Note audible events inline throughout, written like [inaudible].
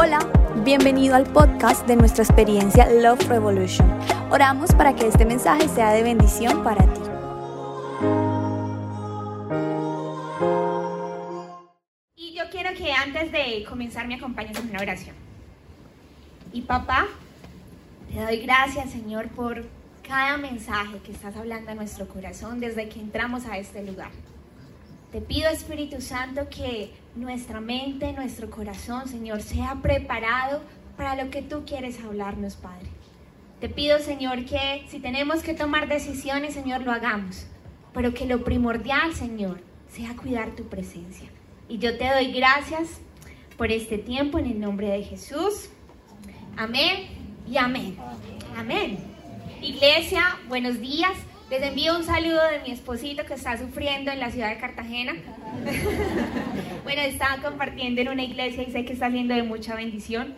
Hola, bienvenido al podcast de nuestra experiencia Love Revolution. Oramos para que este mensaje sea de bendición para ti. Y yo quiero que antes de comenzar me acompañes en una oración. Y papá, te doy gracias Señor por cada mensaje que estás hablando a nuestro corazón desde que entramos a este lugar. Te pido Espíritu Santo que nuestra mente, nuestro corazón, Señor, sea preparado para lo que tú quieres hablarnos, Padre. Te pido, Señor, que si tenemos que tomar decisiones, Señor, lo hagamos. Pero que lo primordial, Señor, sea cuidar tu presencia. Y yo te doy gracias por este tiempo en el nombre de Jesús. Amén y amén. Amén. Iglesia, buenos días. Les envío un saludo de mi esposito que está sufriendo en la ciudad de Cartagena. [laughs] bueno, estaba compartiendo en una iglesia y sé que está siendo de mucha bendición.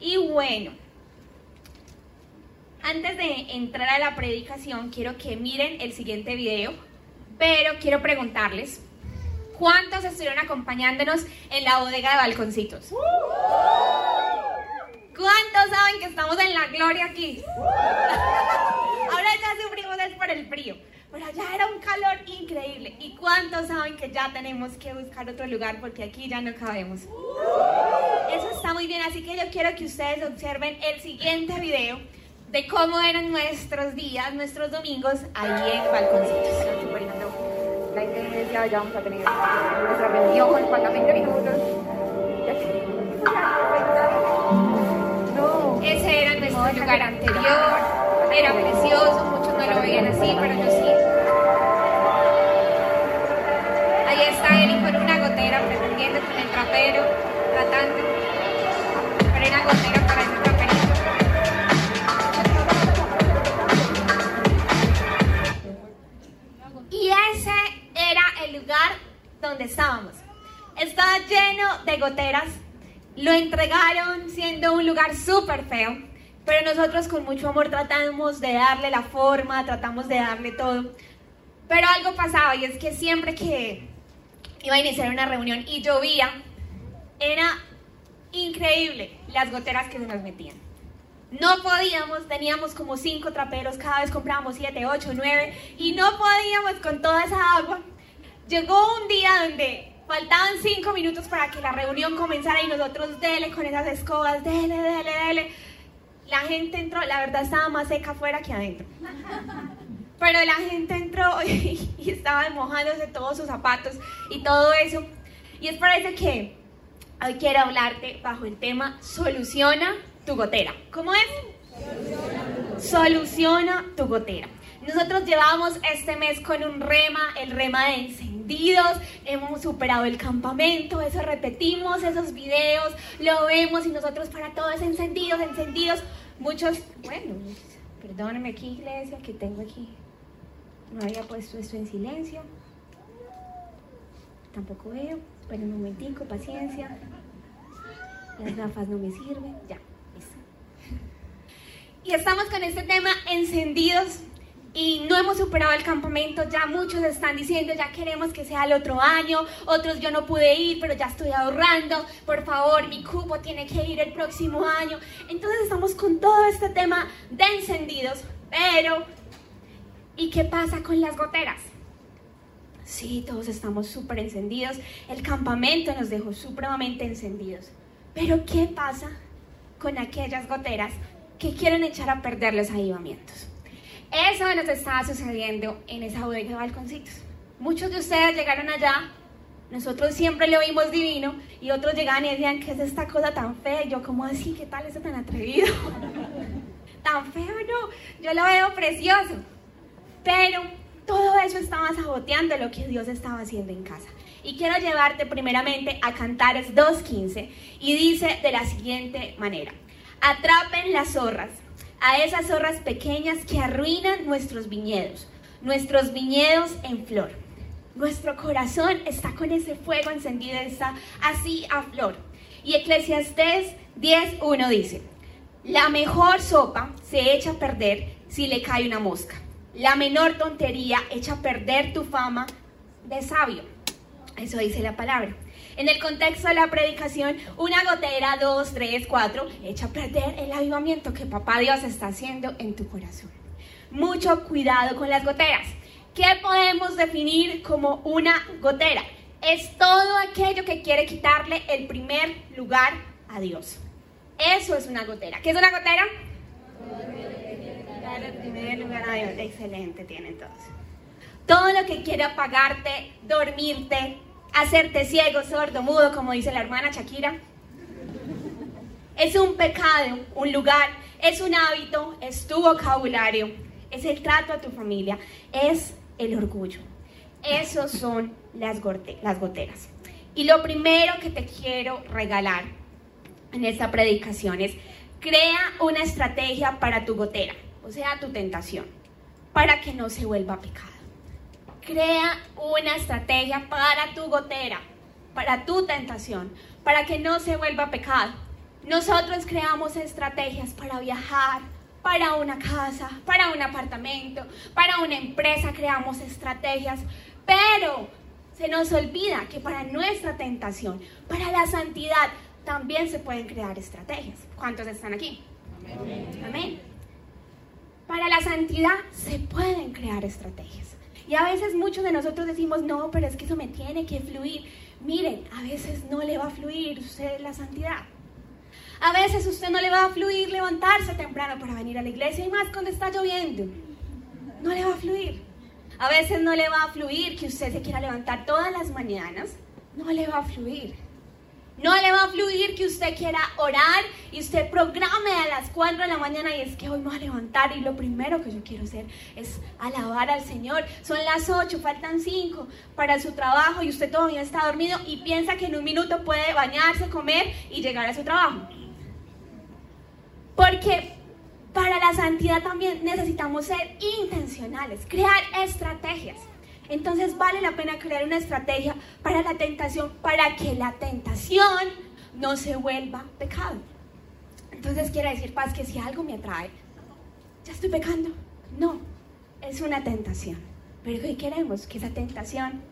Y bueno, antes de entrar a la predicación, quiero que miren el siguiente video, pero quiero preguntarles, ¿cuántos estuvieron acompañándonos en la bodega de balconcitos? ¿Cuántos saben que estamos en la gloria aquí? [laughs] Ahora ya sufrimos es por el frío, pero allá era un calor increíble. ¿Y cuántos saben que ya tenemos que buscar otro lugar porque aquí ya no cabemos? Eso está muy bien, así que yo quiero que ustedes observen el siguiente video de cómo eran nuestros días, nuestros domingos ahí en Balconcitos. La iglesia, ya vamos a tener nuestra reunión en 40 minutos. Ese era nuestro lugar anterior, era precioso, muchos no lo veían así, pero yo sí. Con una gotera pretendiendo con el tratando, pero una gotera para traperito. Y ese era el lugar donde estábamos. Estaba lleno de goteras lo entregaron siendo un lugar súper feo, pero nosotros con mucho amor tratamos de darle la forma, tratamos de darle todo. Pero algo pasaba y es que siempre que iba a iniciar una reunión y llovía, era increíble las goteras que se nos metían. No podíamos, teníamos como cinco traperos, cada vez comprábamos siete, ocho, nueve, y no podíamos con toda esa agua. Llegó un día donde Faltaban cinco minutos para que la reunión comenzara y nosotros dele con esas escobas, dele, dele, dele. La gente entró, la verdad estaba más seca afuera que adentro. Pero la gente entró [laughs] y, y estaba mojándose todos sus zapatos y todo eso. Y es por eso que hoy quiero hablarte bajo el tema Soluciona tu gotera. ¿Cómo es? Soluciona, Soluciona tu gotera. Nosotros llevamos este mes con un rema, el rema de encendidos, hemos superado el campamento, eso repetimos esos videos, lo vemos y nosotros para todos encendidos, encendidos, muchos, bueno, perdónenme aquí iglesia, que tengo aquí, no había puesto esto en silencio, tampoco veo, esperen un momentico, paciencia, las gafas no me sirven, ya, listo. Y estamos con este tema encendidos y no hemos superado el campamento, ya muchos están diciendo, ya queremos que sea el otro año, otros yo no pude ir, pero ya estoy ahorrando, por favor, mi cupo tiene que ir el próximo año. Entonces estamos con todo este tema de encendidos, pero ¿y qué pasa con las goteras? Sí, todos estamos súper encendidos, el campamento nos dejó supremamente encendidos, pero ¿qué pasa con aquellas goteras que quieren echar a perder los avivamientos? Eso nos estaba sucediendo en esa bodega de balconcitos. Muchos de ustedes llegaron allá, nosotros siempre lo vimos divino, y otros llegaban y decían, ¿qué es esta cosa tan fea? Y yo, ¿cómo así? ¿Qué tal eso tan atrevido? [laughs] tan feo, no, yo lo veo precioso. Pero todo eso estaba saboteando lo que Dios estaba haciendo en casa. Y quiero llevarte primeramente a Cantares 2.15 y dice de la siguiente manera, atrapen las zorras a esas zorras pequeñas que arruinan nuestros viñedos, nuestros viñedos en flor. Nuestro corazón está con ese fuego encendido, está así a flor. Y Eclesiastés 10.1 dice, la mejor sopa se echa a perder si le cae una mosca. La menor tontería echa a perder tu fama de sabio. Eso dice la palabra. En el contexto de la predicación, una gotera, dos, tres, cuatro, echa a perder el avivamiento que papá Dios está haciendo en tu corazón. Mucho cuidado con las goteras. ¿Qué podemos definir como una gotera? Es todo aquello que quiere quitarle el primer lugar a Dios. Eso es una gotera. ¿Qué es una gotera? Dios. Excelente, tienen todos. Todo lo que quiere apagarte, dormirte, hacerte ciego, sordo, mudo, como dice la hermana Shakira. Es un pecado, un lugar, es un hábito, es tu vocabulario, es el trato a tu familia, es el orgullo. Esos son las, las goteras. Y lo primero que te quiero regalar en esta predicación es, crea una estrategia para tu gotera, o sea, tu tentación, para que no se vuelva pecado. Crea una estrategia para tu gotera, para tu tentación, para que no se vuelva pecado. Nosotros creamos estrategias para viajar, para una casa, para un apartamento, para una empresa, creamos estrategias, pero se nos olvida que para nuestra tentación, para la santidad, también se pueden crear estrategias. ¿Cuántos están aquí? Amén. Amén. Para la santidad se pueden crear estrategias. Y a veces muchos de nosotros decimos, no, pero es que eso me tiene que fluir. Miren, a veces no le va a fluir usted la santidad. A veces usted no le va a fluir levantarse temprano para venir a la iglesia y más cuando está lloviendo. No le va a fluir. A veces no le va a fluir que usted se quiera levantar todas las mañanas. No le va a fluir. No le va a fluir que usted quiera orar y usted programe a las 4 de la mañana y es que hoy me voy a levantar y lo primero que yo quiero hacer es alabar al Señor. Son las 8, faltan 5 para su trabajo y usted todavía está dormido y piensa que en un minuto puede bañarse, comer y llegar a su trabajo. Porque para la santidad también necesitamos ser intencionales, crear estrategias. Entonces vale la pena crear una estrategia para la tentación, para que la tentación no se vuelva pecado. Entonces quiere decir, paz, que si algo me atrae, ya estoy pecando. No, es una tentación. Pero ¿qué queremos? Que esa tentación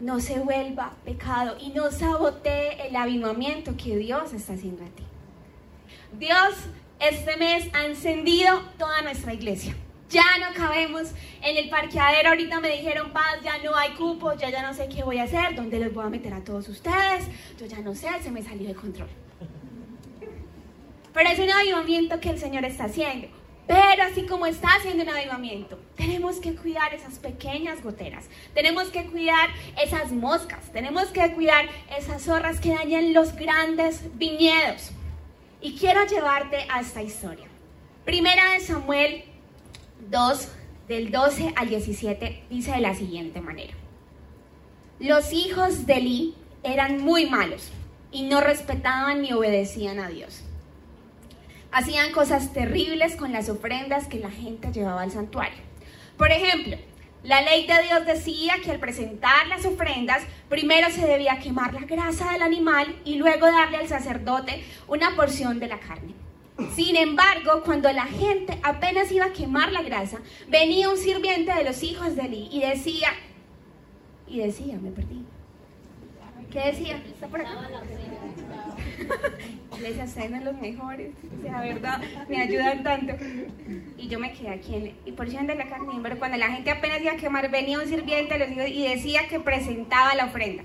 no se vuelva pecado y no sabotee el avivamiento que Dios está haciendo a ti. Dios este mes ha encendido toda nuestra iglesia ya no cabemos en el parqueadero. Ahorita me dijeron, paz, ya no hay cupo, ya ya no sé qué voy a hacer, dónde los voy a meter a todos ustedes. Yo ya no sé, se me salió de control. Pero es un avivamiento que el Señor está haciendo. Pero así como está haciendo un avivamiento, tenemos que cuidar esas pequeñas goteras, tenemos que cuidar esas moscas, tenemos que cuidar esas zorras que dañan los grandes viñedos. Y quiero llevarte a esta historia. Primera de Samuel 2, del 12 al 17, dice de la siguiente manera. Los hijos de Eli eran muy malos y no respetaban ni obedecían a Dios. Hacían cosas terribles con las ofrendas que la gente llevaba al santuario. Por ejemplo, la ley de Dios decía que al presentar las ofrendas, primero se debía quemar la grasa del animal y luego darle al sacerdote una porción de la carne. Sin embargo, cuando la gente apenas iba a quemar la grasa, venía un sirviente de los hijos de Eli y decía, y decía, me perdí. ¿Qué decía? ¿Está por acá? Le decía, ustedes los mejores, o sea, verdad, me ayudan tanto. Y yo me quedé aquí y porción de la carne, pero cuando la gente apenas iba a quemar, venía un sirviente de los hijos y decía que presentaba la ofrenda.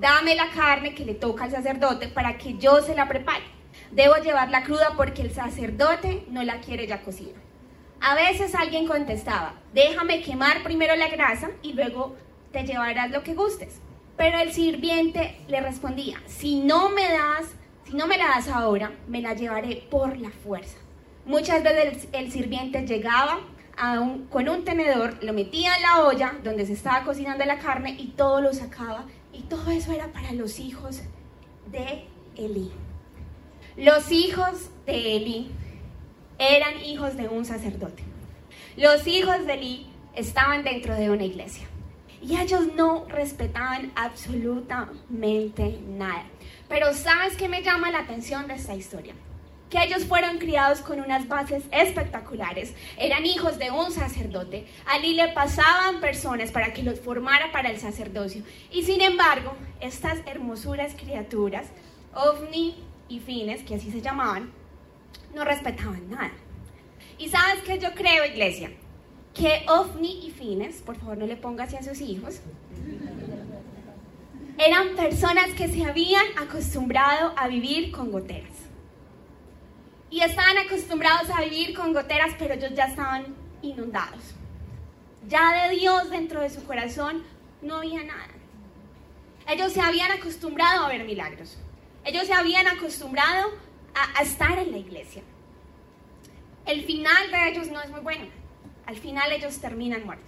Dame la carne que le toca al sacerdote para que yo se la prepare. Debo llevarla cruda porque el sacerdote no la quiere ya cocida. A veces alguien contestaba, déjame quemar primero la grasa y luego te llevarás lo que gustes. Pero el sirviente le respondía, si no me das, si no me la das ahora, me la llevaré por la fuerza. Muchas veces el, sirviente llegaba con un tenedor, lo metía en la olla donde se estaba cocinando la carne y todo lo sacaba. Y todo eso era para los hijos de Elí. Los hijos de Eli eran hijos de un sacerdote. Los hijos de Eli estaban dentro de una iglesia. Y ellos no respetaban absolutamente nada. Pero ¿sabes qué me llama la atención de esta historia? que ellos fueron criados con unas bases espectaculares. Eran hijos de un sacerdote. Allí le pasaban personas para que los formara para el sacerdocio. Y sin embargo, estas hermosuras criaturas, ovni y fines, que así se llamaban, no respetaban nada. Y sabes que yo creo, iglesia, que ovni y fines, por favor no le pongas a sus hijos, eran personas que se habían acostumbrado a vivir con goteras. Y estaban acostumbrados a vivir con goteras, pero ellos ya estaban inundados. Ya de Dios dentro de su corazón no había nada. Ellos se habían acostumbrado a ver milagros. Ellos se habían acostumbrado a, estar en la iglesia. El final de ellos no es muy bueno. Al final ellos terminan muertos.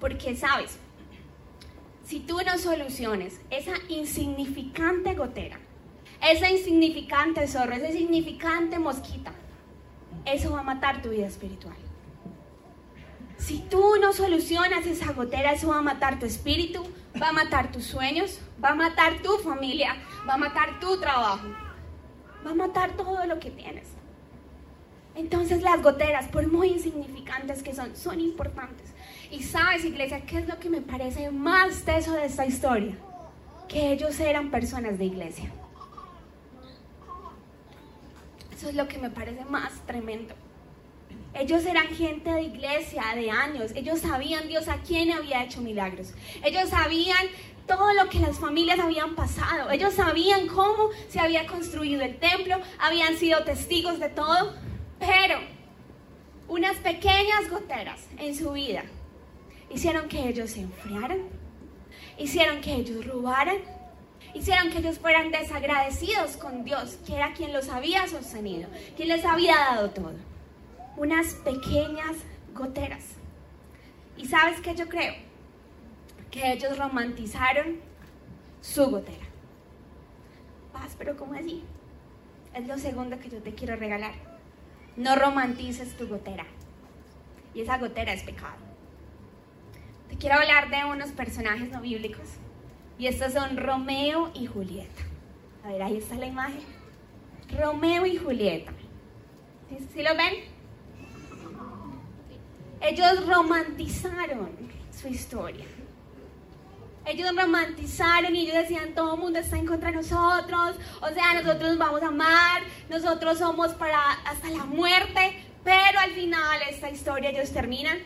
Porque, ¿sabes? Si tú no soluciones esa insignificante gotera, esa insignificante zorro, esa insignificante mosquita, eso va a matar tu vida espiritual. Si tú no solucionas esa gotera, eso va a matar tu espíritu, va a matar tus sueños, va a matar tu familia, va a matar tu trabajo, va a matar todo lo que tienes. Entonces las goteras, por muy insignificantes que son, son importantes. Y sabes, iglesia, ¿qué es lo que me parece más teso de esta historia? Que ellos eran personas de iglesia. Eso es lo que me parece más tremendo. Ellos eran gente de iglesia de años. Ellos sabían Dios a quién había hecho milagros. Ellos sabían todo lo que las familias habían pasado. Ellos sabían cómo se había construido el templo. Habían sido testigos de todo. Pero unas pequeñas goteras en su vida hicieron que ellos se enfriaran. Hicieron que ellos robaran hicieron que ellos fueran desagradecidos con Dios, que era quien los había sostenido, quien les había dado todo. Unas pequeñas goteras. ¿Y sabes qué yo creo? Que ellos romantizaron su gotera. Paz, pero ¿cómo así? Es lo segundo que yo te quiero regalar. No romantices tu gotera. Y esa gotera es pecado. Te quiero hablar de unos personajes no bíblicos y estos son Romeo y Julieta. A ver, ahí está la imagen. Romeo y Julieta. ¿Sí, lo ven? Ellos romantizaron su historia. Ellos romantizaron y ellos decían, todo el mundo está en contra de nosotros, o sea, nosotros nos vamos a amar, nosotros somos para hasta la muerte, pero al final esta historia ellos terminan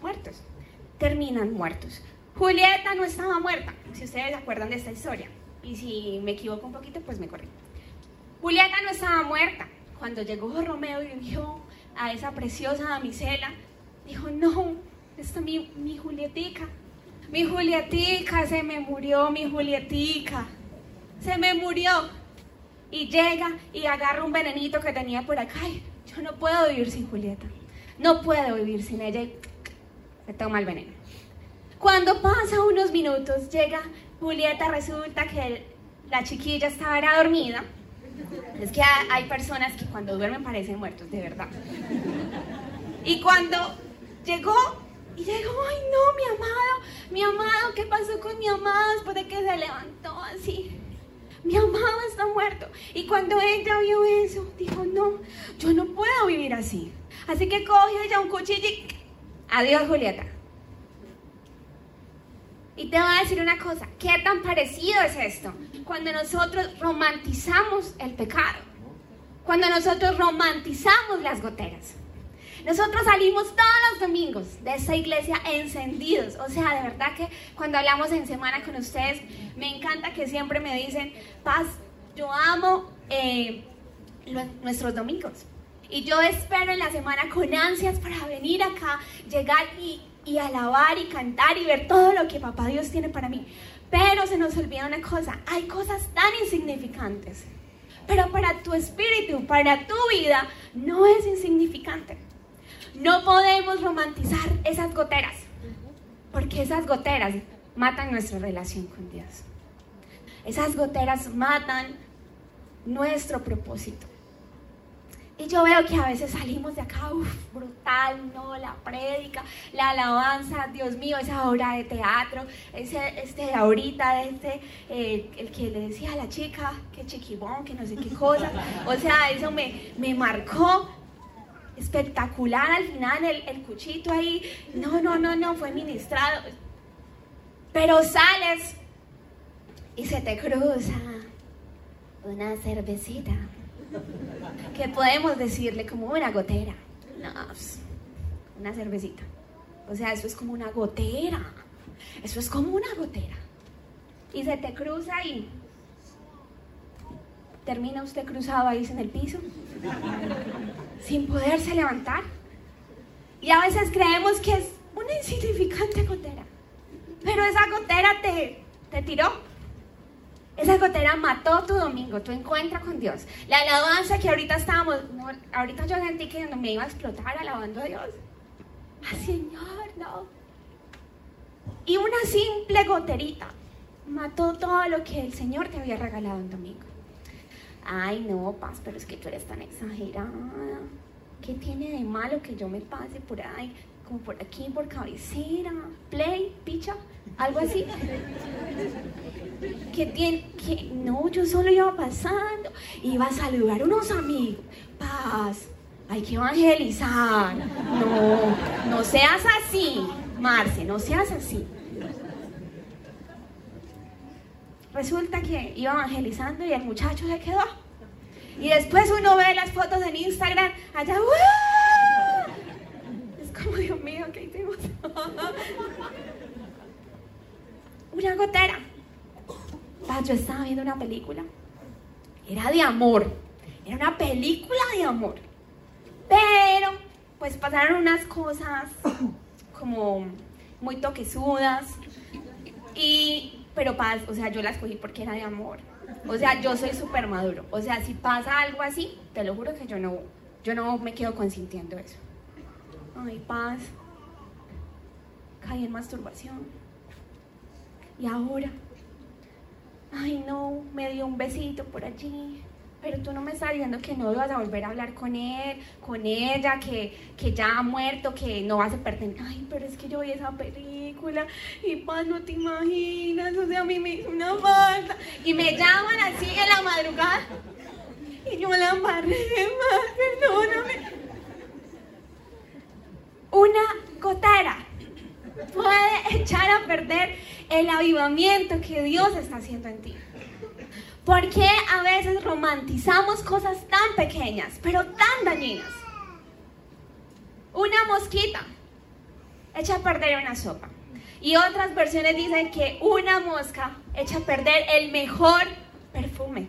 muertos, terminan muertos. Julieta no estaba muerta, si ustedes acuerdan de esta historia. Y si me equivoco un poquito, pues me corrí. Julieta no estaba muerta. Cuando llegó Romeo y vio a esa preciosa damisela, dijo, no, esta es mi, mi Julietica. Mi Julietica, se me murió mi Julietica. Se me murió. Y llega y agarra un venenito que tenía por acá. yo no puedo vivir sin Julieta. No puedo vivir sin ella. Y se toma el veneno. Cuando pasa unos minutos, llega Julieta, resulta que la chiquilla estaba dormida. Es que hay personas que cuando duermen parecen muertos, de verdad. Y cuando llegó, y llegó, ay no, mi amado, mi amado, ¿qué pasó con mi amado después de que se levantó así? Mi amado está muerto. Y cuando ella vio eso, dijo, no, yo no puedo vivir así. Así que cogió ella un cuchillo. Adiós, Julieta. Y te voy a decir una cosa, ¿qué tan parecido es esto? Cuando nosotros romantizamos el pecado, cuando nosotros romantizamos las goteras. Nosotros salimos todos los domingos de esta iglesia encendidos. O sea, de verdad que cuando hablamos en semana con ustedes, me encanta que siempre me dicen, Paz, yo amo eh, nuestros domingos. Y yo espero en la semana con ansias para venir acá, llegar y y alabar y cantar y ver todo lo que papá Dios tiene para mí. Pero se nos olvida una cosa, hay cosas tan insignificantes. Pero para tu espíritu, para tu vida, no es insignificante. No podemos romantizar esas goteras, porque esas goteras matan nuestra relación con Dios. Esas goteras matan nuestro propósito. Y yo veo que a veces salimos de acá, uff, brutal, no, la prédica, la alabanza, Dios mío, esa obra de teatro, ese, este ahorita, este, eh, el que le decía a la chica, que chiquibón, que no sé qué cosa, o sea, eso me, me marcó espectacular al final, el, el cuchito ahí, no, no, no, no, fue ministrado, pero sales y se te cruza una cervecita que podemos decirle como una gotera. Pues, una cervecita. O sea, eso es como una gotera. Eso es como una gotera. Y se te cruza y termina usted cruzado ahí en el piso, sin poderse levantar. Y a veces creemos que es una insignificante gotera. Pero esa gotera te, te tiró esa gotera mató tu domingo, tu encuentro con Dios. La alabanza que ahorita estábamos, ahorita yo sentí que me iba a explotar alabando a Dios. Ah, Señor, no. Y una simple goterita mató todo lo que el Señor te había regalado un domingo. Ay, no, Paz, pero es que tú eres tan exagerada. ¿Qué tiene de malo que yo me pase por ahí, como por aquí, por cabecera? Play, picha, algo así que tiene, que no, yo solo iba pasando, iba a saludar a unos amigos, paz, hay que evangelizar, no, no seas así, Marce, no seas así. Resulta que iba evangelizando y el muchacho se quedó. Y después uno ve las fotos en Instagram, allá, es como, Dios mío, ¿qué hicimos? Una gotera yo estaba viendo una película. Era de amor. Era una película de amor. Pero, pues pasaron unas cosas como muy toquesudas. Y, pero paz, o sea, yo la escogí porque era de amor. O sea, yo soy súper maduro. O sea, si pasa algo así, te lo juro que yo no, yo no me quedo consintiendo eso. Ay, paz. Caí en masturbación. Y ahora ay no, me dio un besito por allí, pero tú no me estás diciendo que no vas a volver a hablar con él, con ella, que, que ya ha muerto, que no vas a perder. Ay, pero es que yo vi esa película y paz, no te imaginas, o sea, a mí me hizo una falta. Y me llaman así en la madrugada y yo la embarré más, perdóname. Una gotera puede echar a perder el avivamiento que Dios está haciendo en ti. ¿Por qué a veces romantizamos cosas tan pequeñas, pero tan dañinas? Una mosquita echa a perder una sopa. Y otras versiones dicen que una mosca echa a perder el mejor perfume.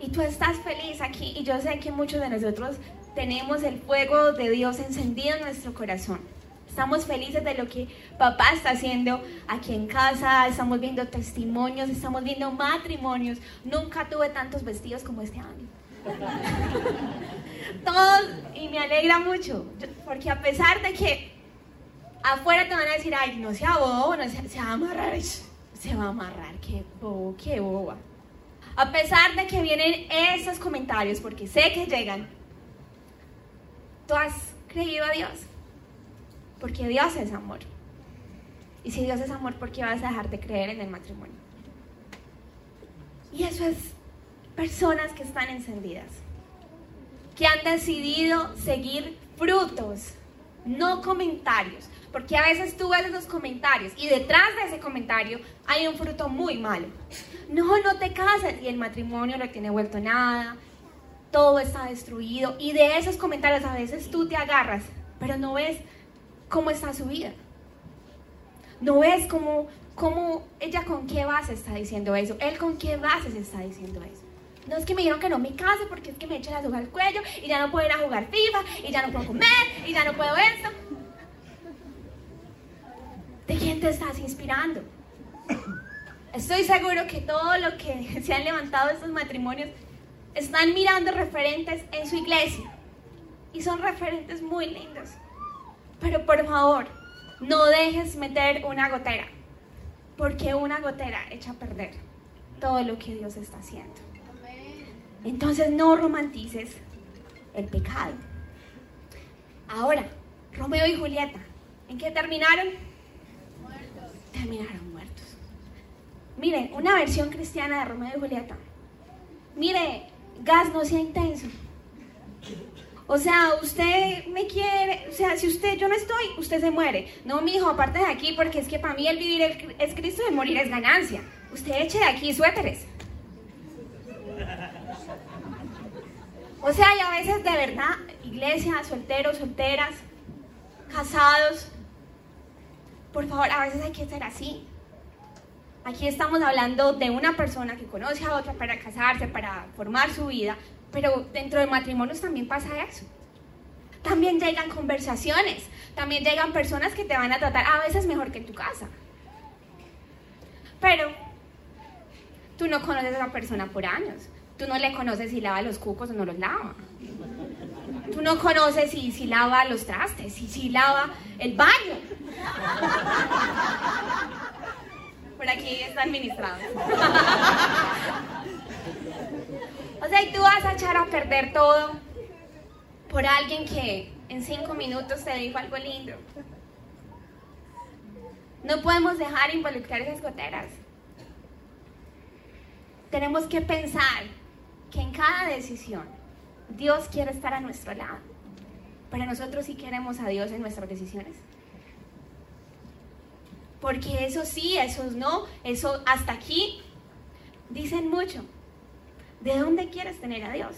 Y tú estás feliz aquí y yo sé que muchos de nosotros tenemos el fuego de Dios encendido en nuestro corazón. Estamos felices de lo que papá está haciendo aquí en casa, estamos viendo testimonios, estamos viendo matrimonios. Nunca tuve tantos vestidos como este año. [laughs] Todos, y me alegra mucho, porque a pesar de que afuera te van a decir, ay, no sea bobo, no se, se va a amarrar, se va a amarrar, qué bobo, qué boba. A pesar de que vienen esos comentarios, porque sé que llegan, tú has creído a Dios porque Dios es amor. Y si Dios es amor, ¿por qué vas a dejar de creer en el matrimonio? Y eso es personas que están encendidas, que han decidido seguir frutos, no comentarios. Porque a veces tú ves esos comentarios y detrás de ese comentario hay un fruto muy malo. No, no te casas y el matrimonio no tiene vuelto nada, todo está destruido. Y de esos comentarios a veces tú te agarras, pero no ves cómo está su vida. No ves cómo, cómo ella con qué base está diciendo eso, él con qué base se está diciendo eso. No es que me dijeron que no me case porque es que me echan la soga al cuello y ya no puedo ir a jugar FIFA y ya no puedo comer y ya no puedo esto. ¿De quién te estás inspirando? Estoy seguro que todo lo que [laughs] se han levantado estos matrimonios están mirando referentes en su iglesia y son referentes muy lindos. Pero por favor, no dejes meter una gotera, porque una gotera echa a perder todo lo que Dios está haciendo. Entonces no romantices el pecado. Ahora, Romeo y Julieta, ¿en qué terminaron? Muertos. Terminaron muertos. Mire, una versión cristiana de Romeo y Julieta. Mire, gas no sea intenso. O sea, usted me quiere, o sea, si usted, yo no estoy, usted se muere. No, mi hijo, aparte de aquí, porque es que para mí el vivir es Cristo y el morir es ganancia. Usted eche de aquí suéteres. O sea, y a veces de verdad, iglesia, solteros, solteras, casados, por favor, a veces hay que ser así. Aquí estamos hablando de una persona que conoce a otra para casarse, para formar su vida, pero dentro de matrimonios también pasa eso. También llegan conversaciones, también llegan personas que te van a tratar a veces mejor que en tu casa. Pero tú no conoces a la persona por años. Tú no le conoces si lava los cucos o no los lava. Tú no conoces si, si lava los trastes, si, si lava el baño. Por aquí está administrado. O sea, y tú vas a echar a perder todo por alguien que en cinco minutos te dijo algo lindo. No podemos dejar involucrar esas goteras. Tenemos que pensar que en cada decisión Dios quiere estar a nuestro lado. Pero nosotros sí queremos a Dios en nuestras decisiones. Porque eso sí, eso no, eso hasta aquí dicen mucho. ¿De dónde quieres tener a Dios?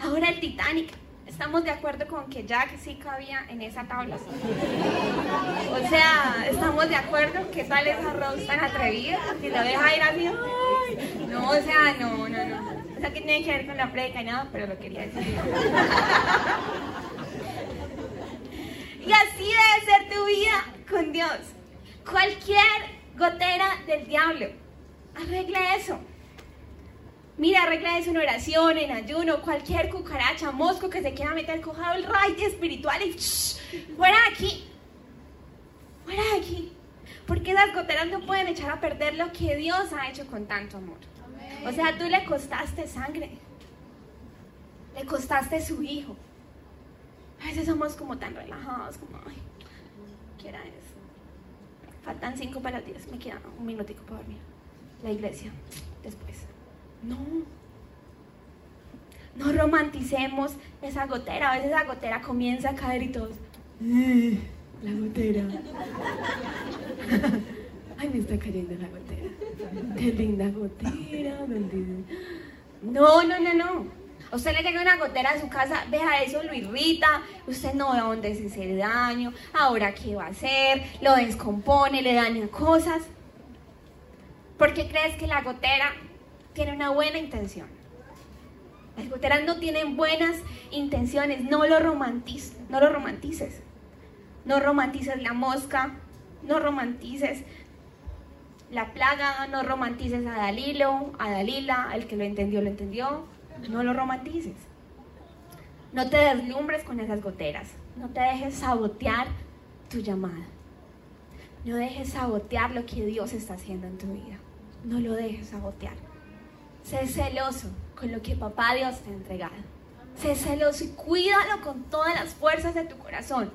Ahora el Titanic. Estamos de acuerdo con que Jack sí cabía en esa tabla. O sea, estamos de acuerdo que tal esa Rose tan atrevida que lo deja ir así. no, o sea, no, no, no. O sea, que tiene que ver con la predica y nada, pero lo quería decir. Y así debe ser tu vida con Dios. Cualquier gotera del diablo, arregla eso. Mira, arregla eso en oración, en ayuno, cualquier cucaracha, mosco que se quiera meter, cojado el rayo espiritual y fuera de aquí. Fuera de aquí. Porque las goteras no pueden echar a perder lo que Dios ha hecho con tanto amor. O sea, tú le costaste sangre. Le costaste su hijo. A veces somos como tan relajados, como, ay, ¿qué era eso? Faltan cinco para las diez, me queda un minutico para dormir. La iglesia, después. No. No romanticemos esa gotera. A veces esa gotera comienza a caer y todos. Eh, la gotera. [laughs] Ay, me está cayendo la gotera. Qué linda gotera. No, no, no, no. usted le llega una gotera a su casa, vea eso, lo irrita, usted no ve dónde se hace daño, ahora qué va a hacer, lo descompone, le daña cosas. ¿Por qué crees que la gotera tiene una buena intención. Las goteras no tienen buenas intenciones, no lo, romantices, no lo romantices. No romantices la mosca, no romantices la plaga, no romantices a Dalilo, a Dalila, el que lo entendió, lo entendió. No lo romantices. No te deslumbres con esas goteras. No te dejes sabotear tu llamada. No dejes sabotear lo que Dios está haciendo en tu vida. No lo dejes sabotear. Sé celoso con lo que papá Dios te ha entregado. Sé celoso y cuídalo con todas las fuerzas de tu corazón.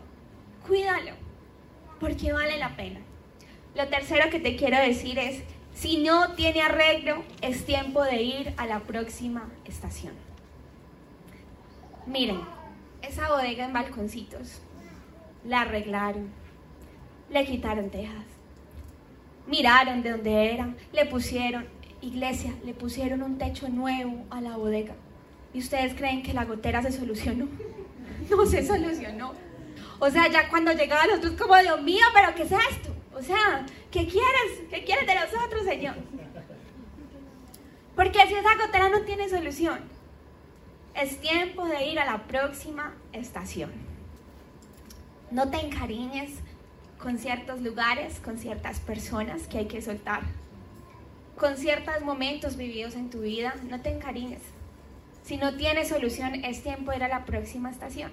Cuídalo, porque vale la pena. Lo tercero que te quiero decir es, si no tiene arreglo, es tiempo de ir a la próxima estación. Miren, esa bodega en balconcitos, la arreglaron, le quitaron tejas, miraron de dónde eran, le pusieron iglesia, le pusieron un techo nuevo a la bodega. ¿Y ustedes creen que la gotera se solucionó? [laughs] No se solucionó. O sea, ya cuando llegaba los dos como, Dios mío, pero ¿qué es esto? O sea, ¿qué quieres? ¿Qué quieres de nosotros, Señor? Porque si esa gotera no tiene solución, es tiempo de ir a la próxima estación. No te encariñes con ciertos lugares, con ciertas personas que hay que soltar con ciertos momentos vividos en tu vida, no te encariñes. Si no tienes solución, es tiempo de ir a la próxima estación.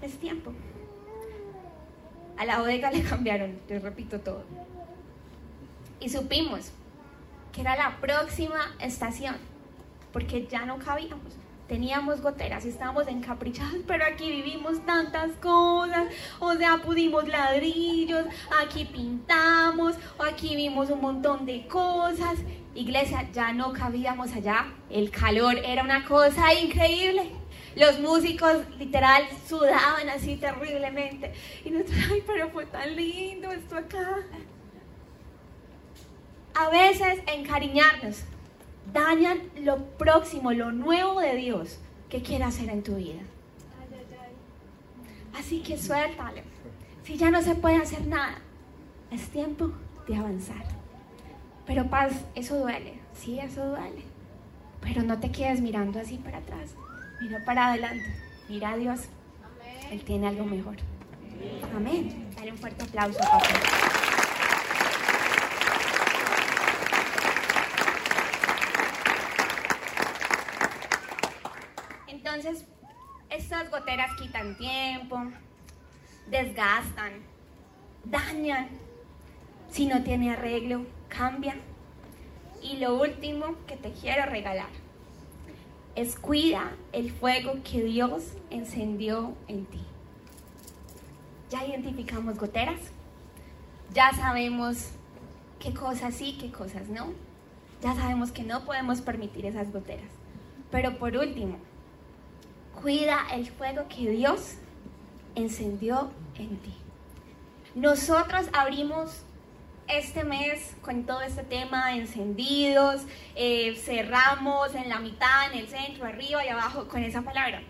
Es tiempo. A la bodega le [laughs] cambiaron, te repito todo. Y supimos que era la próxima estación. porque ya no cabíamos. Teníamos goteras y estábamos encaprichados, [laughs] pero aquí vivimos tantas cosas. O sea, pudimos ladrillos, aquí pintamos, aquí vimos un montón de cosas. Iglesia, ya no cabíamos allá. El calor era una cosa increíble. Los músicos literal sudaban así terriblemente. Y nosotros, ay, pero fue tan lindo esto acá. A veces encariñarnos dañan lo próximo, lo nuevo de Dios que quiere hacer en tu vida. Así que suéltalo. Si ya no se puede hacer nada, es tiempo de avanzar. Pero paz, eso duele. Sí, eso duele. Pero no te quedes mirando así para atrás. Mira para adelante. Mira a Dios. Él tiene algo mejor. Amén. Dale un fuerte aplauso, papá. Entonces, estas goteras quitan tiempo, desgastan, dañan. Si no tiene arreglo, cambia. Y lo último que te quiero regalar es cuida el fuego que Dios encendió en ti. Ya identificamos goteras, ya sabemos qué cosas sí, qué cosas no. Ya sabemos que no podemos permitir esas goteras. Pero por último, cuida el fuego que Dios encendió en ti. Nosotros abrimos este mes con todo este tema de encendidos, eh, cerramos en la mitad, en el centro, arriba y abajo con esa palabra,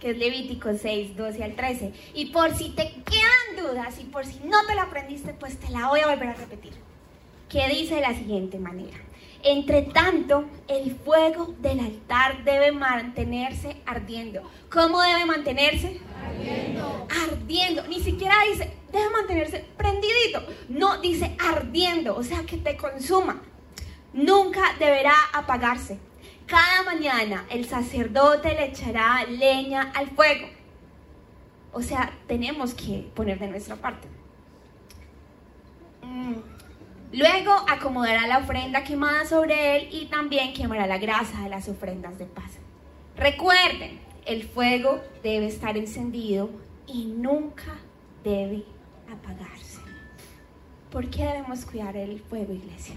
que es Levítico 6, 12 al 13. Y por si te quedan dudas y por si no te la aprendiste, pues te la voy a volver a repetir. Que dice de la siguiente manera. Entre tanto, el fuego del altar debe mantenerse ardiendo. ¿Cómo debe mantenerse? Ardiendo. Ardiendo. Ni siquiera dice, debe mantenerse prendidito. No, dice ardiendo, o sea, que te consuma. Nunca deberá apagarse. Cada mañana el sacerdote le echará leña al fuego. O sea, tenemos que poner de nuestra parte. Mm. Luego acomodará la ofrenda quemada sobre él y también quemará la grasa de las ofrendas de paz. Recuerden, el fuego debe estar encendido y nunca debe apagarse. ¿Por qué debemos cuidar el fuego, iglesia?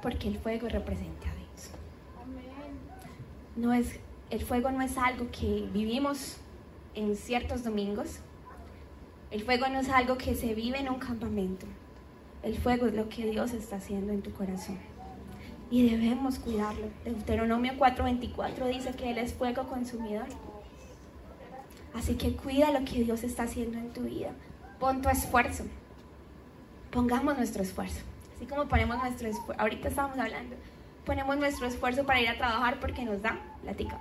Porque el fuego representa a Dios. No es, el fuego no es algo que vivimos en ciertos domingos. El fuego no es algo que se vive en un campamento. El fuego es lo que Dios está haciendo en tu corazón. Y debemos cuidarlo. Deuteronomio 4:24 dice que Él es fuego consumidor. Así que cuida lo que Dios está haciendo en tu vida. Pon tu esfuerzo. Pongamos nuestro esfuerzo. Así como ponemos nuestro esfuerzo. Ahorita estábamos hablando. Ponemos nuestro esfuerzo para ir a trabajar porque nos da platica.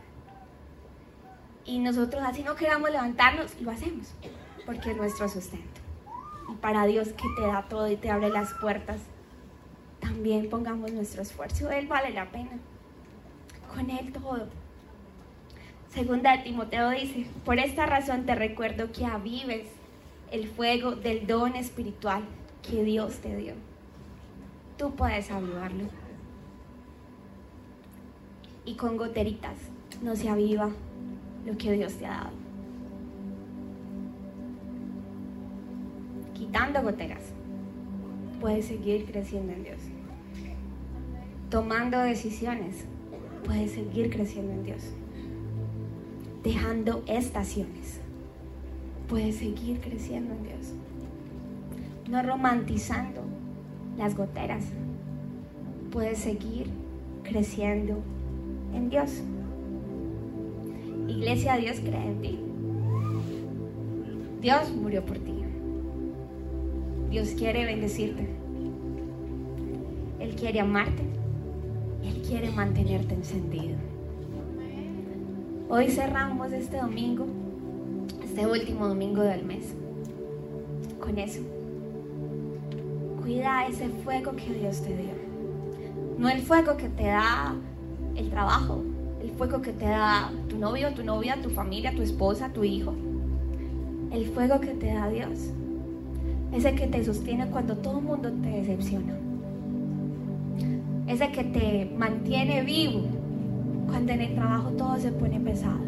Y nosotros así no queramos levantarnos, lo hacemos. Porque es nuestro sustento y para Dios que te da todo y te abre las puertas, también pongamos nuestro esfuerzo. Él vale la pena. Con Él todo. Segunda de Timoteo dice, por esta razón te recuerdo que avives el fuego del don espiritual que Dios te dio. Tú puedes avivarlo. Y con goteritas no se aviva lo que Dios te ha dado. Quitando goteras, puedes seguir creciendo en Dios. Tomando decisiones, puedes seguir creciendo en Dios. Dejando estaciones, puedes seguir creciendo en Dios. No romantizando las goteras, puedes seguir creciendo en Dios. Iglesia, Dios cree en ti. Dios murió por ti. Dios quiere bendecirte. Él quiere amarte. Él quiere mantenerte encendido. Hoy cerramos este domingo, este último domingo del mes, con eso. Cuida ese fuego que Dios te dio. No el fuego que te da el trabajo, el fuego que te da tu novio, tu novia, tu familia, tu esposa, tu hijo. El fuego que te da Dios ese que te sostiene cuando todo el mundo te decepciona, ese que te mantiene vivo cuando en el trabajo todo se pone pesado.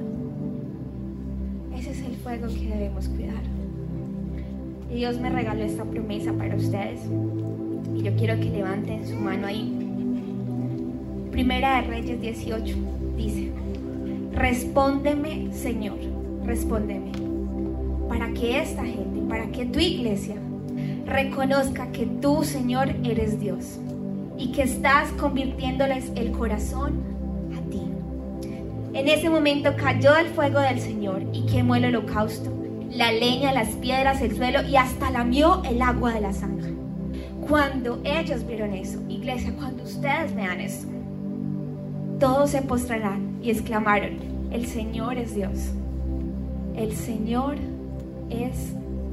Ese es el fuego que debemos cuidar. Y Dios me regaló esta promesa para ustedes. Y yo quiero que levanten su mano ahí. Primera de Reyes 18 dice, respóndeme Señor, respóndeme, que esta gente, para que tu iglesia reconozca que tú Señor eres Dios y que estás convirtiéndoles el corazón a ti. En ese momento cayó el fuego del Señor y quemó el holocausto, la leña, las piedras, el suelo y hasta lamió el agua de la zanja. Cuando ellos vieron eso, iglesia, cuando ustedes vean eso, todos se postrarán y exclamaron, el Señor es Dios. El Señor es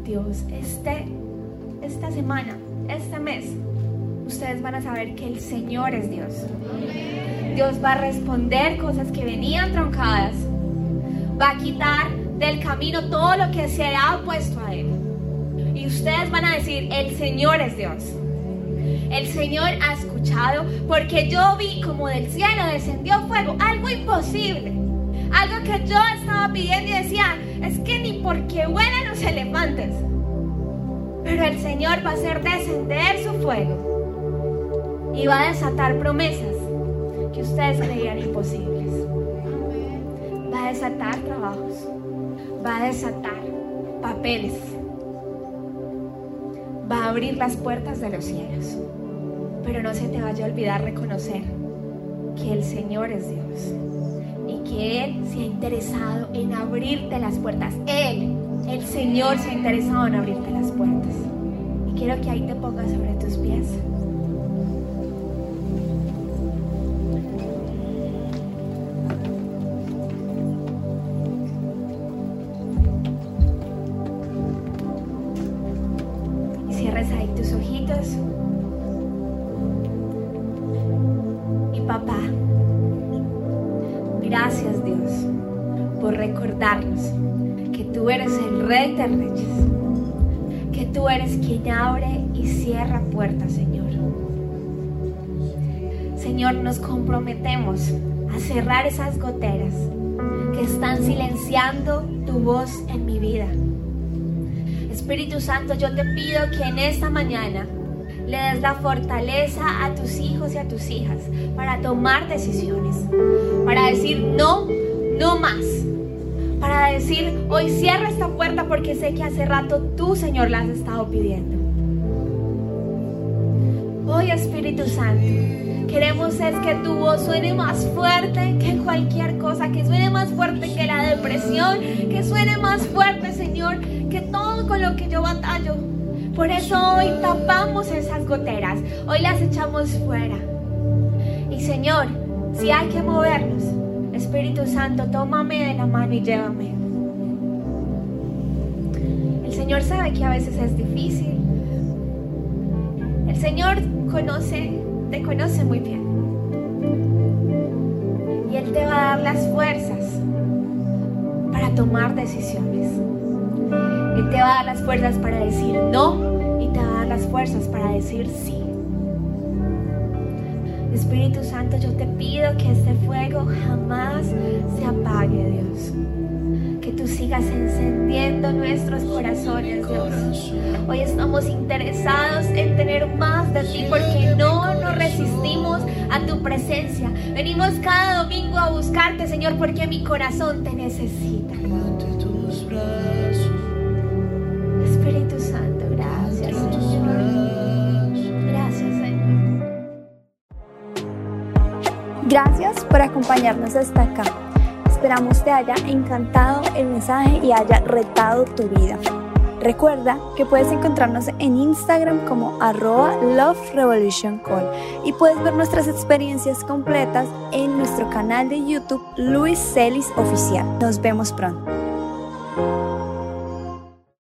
Dios. Este, esta semana, este mes, ustedes van a saber que el Señor es Dios. Dios va a responder cosas que venían troncadas. Va a quitar del camino todo lo que se ha opuesto a Él. Y ustedes van a decir, el Señor es Dios. El Señor ha escuchado porque yo vi como del cielo descendió fuego, algo imposible. Algo que yo estaba pidiendo y decía, es que ni porque vuelan los elefantes. Pero el Señor va a hacer descender su fuego y va a desatar promesas que ustedes creían imposibles. Va a desatar trabajos, va a desatar papeles, va a abrir las puertas de los cielos. Pero no se te vaya a olvidar reconocer que el Señor es Dios Él se ha interesado en abrirte las puertas. Él, el Señor, se ha interesado en abrirte las puertas. Y quiero que ahí te pongas sobre tus pies. Nos comprometemos a cerrar esas goteras que están silenciando tu voz en mi vida. Espíritu Santo, yo te pido que en esta mañana le des la fortaleza a tus hijos y a tus hijas para tomar decisiones, para decir no, no más, para decir hoy cierra esta puerta porque sé que hace rato tú, Señor, la has estado pidiendo. Hoy, Espíritu Santo, queremos es que tu voz suene más fuerte que cualquier cosa, que suene más fuerte que la depresión, que suene más fuerte, Señor, que todo con lo que yo batallo. Por eso hoy tapamos esas goteras, hoy las echamos fuera. Y Señor, si hay que movernos, Espíritu Santo, tómame de la mano y llévame. El Señor sabe que a veces es difícil. El Señor conoce, te conoce muy bien. Y Él te va a dar las fuerzas para tomar decisiones. Él te va a dar las fuerzas para decir no y te va a dar las fuerzas para decir sí. Espíritu Santo, yo te pido que este fuego jamás se apague, Dios. Que tú sigas encendiendo nuestros corazones, Dios. Hoy estamos interesados en tener más de ti porque no nos resistimos a tu presencia. Venimos cada domingo a buscarte, Señor, porque mi corazón te necesita. Espíritu Santo, gracias, Señor. Gracias, Señor. Gracias por acompañarnos hasta acá. Esperamos te haya encantado el mensaje y haya retado tu vida. Recuerda que puedes encontrarnos en Instagram como arroba Love y puedes ver nuestras experiencias completas en nuestro canal de YouTube Luis Celis Oficial. Nos vemos pronto.